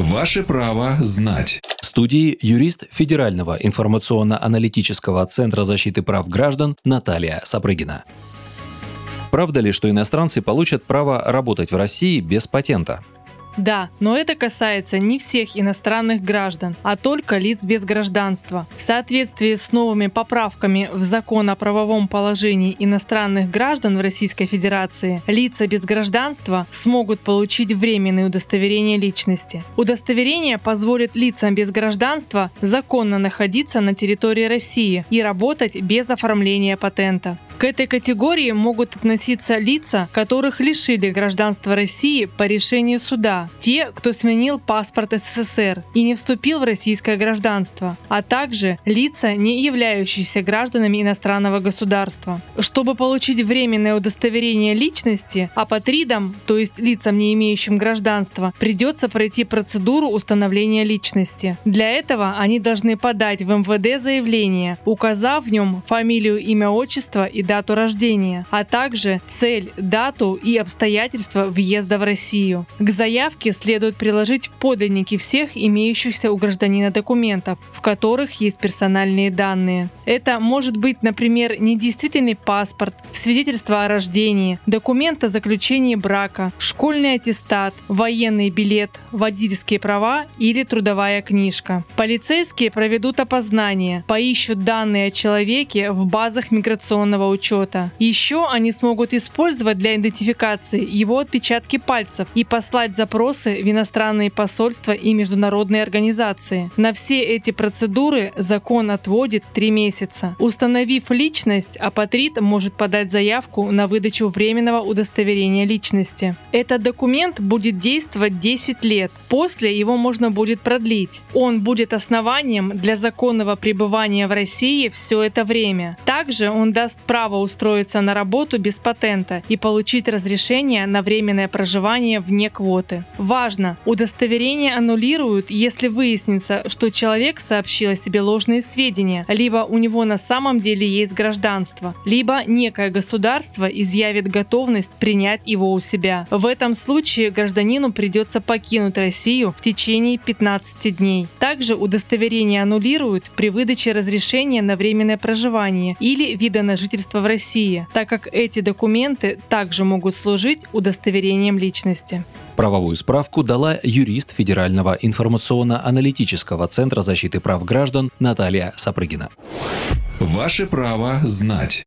Ваше право знать. В студии юрист Федерального информационно-аналитического центра защиты прав граждан Наталья Сапрыгина. Правда ли, что иностранцы получат право работать в России без патента? Да, но это касается не всех иностранных граждан, а только лиц без гражданства. В соответствии с новыми поправками в закон о правовом положении иностранных граждан в Российской Федерации, лица без гражданства смогут получить временное удостоверение личности. Удостоверение позволит лицам без гражданства законно находиться на территории России и работать без оформления патента. К этой категории могут относиться лица, которых лишили гражданства России по решению суда, те, кто сменил паспорт СССР и не вступил в российское гражданство, а также лица, не являющиеся гражданами иностранного государства. Чтобы получить временное удостоверение личности, апатридам, то есть лицам, не имеющим гражданства, придется пройти процедуру установления личности. Для этого они должны подать в МВД заявление, указав в нем фамилию, имя, отчество и дату рождения, а также цель, дату и обстоятельства въезда в Россию. К заявке следует приложить подлинники всех имеющихся у гражданина документов, в которых есть персональные данные. Это может быть, например, недействительный паспорт, свидетельство о рождении, документ о заключении брака, школьный аттестат, военный билет, водительские права или трудовая книжка. Полицейские проведут опознание, поищут данные о человеке в базах миграционного учета учета. Еще они смогут использовать для идентификации его отпечатки пальцев и послать запросы в иностранные посольства и международные организации. На все эти процедуры закон отводит три месяца. Установив личность, апатрид может подать заявку на выдачу временного удостоверения личности. Этот документ будет действовать 10 лет. После его можно будет продлить. Он будет основанием для законного пребывания в России все это время. Также он даст право право устроиться на работу без патента и получить разрешение на временное проживание вне квоты. Важно, удостоверение аннулируют, если выяснится, что человек сообщил о себе ложные сведения, либо у него на самом деле есть гражданство, либо некое государство изъявит готовность принять его у себя. В этом случае гражданину придется покинуть Россию в течение 15 дней. Также удостоверение аннулируют при выдаче разрешения на временное проживание или вида на жительство в России, так как эти документы также могут служить удостоверением личности. Правовую справку дала юрист Федерального информационно-аналитического центра защиты прав граждан Наталья Сапрыгина. Ваше право знать.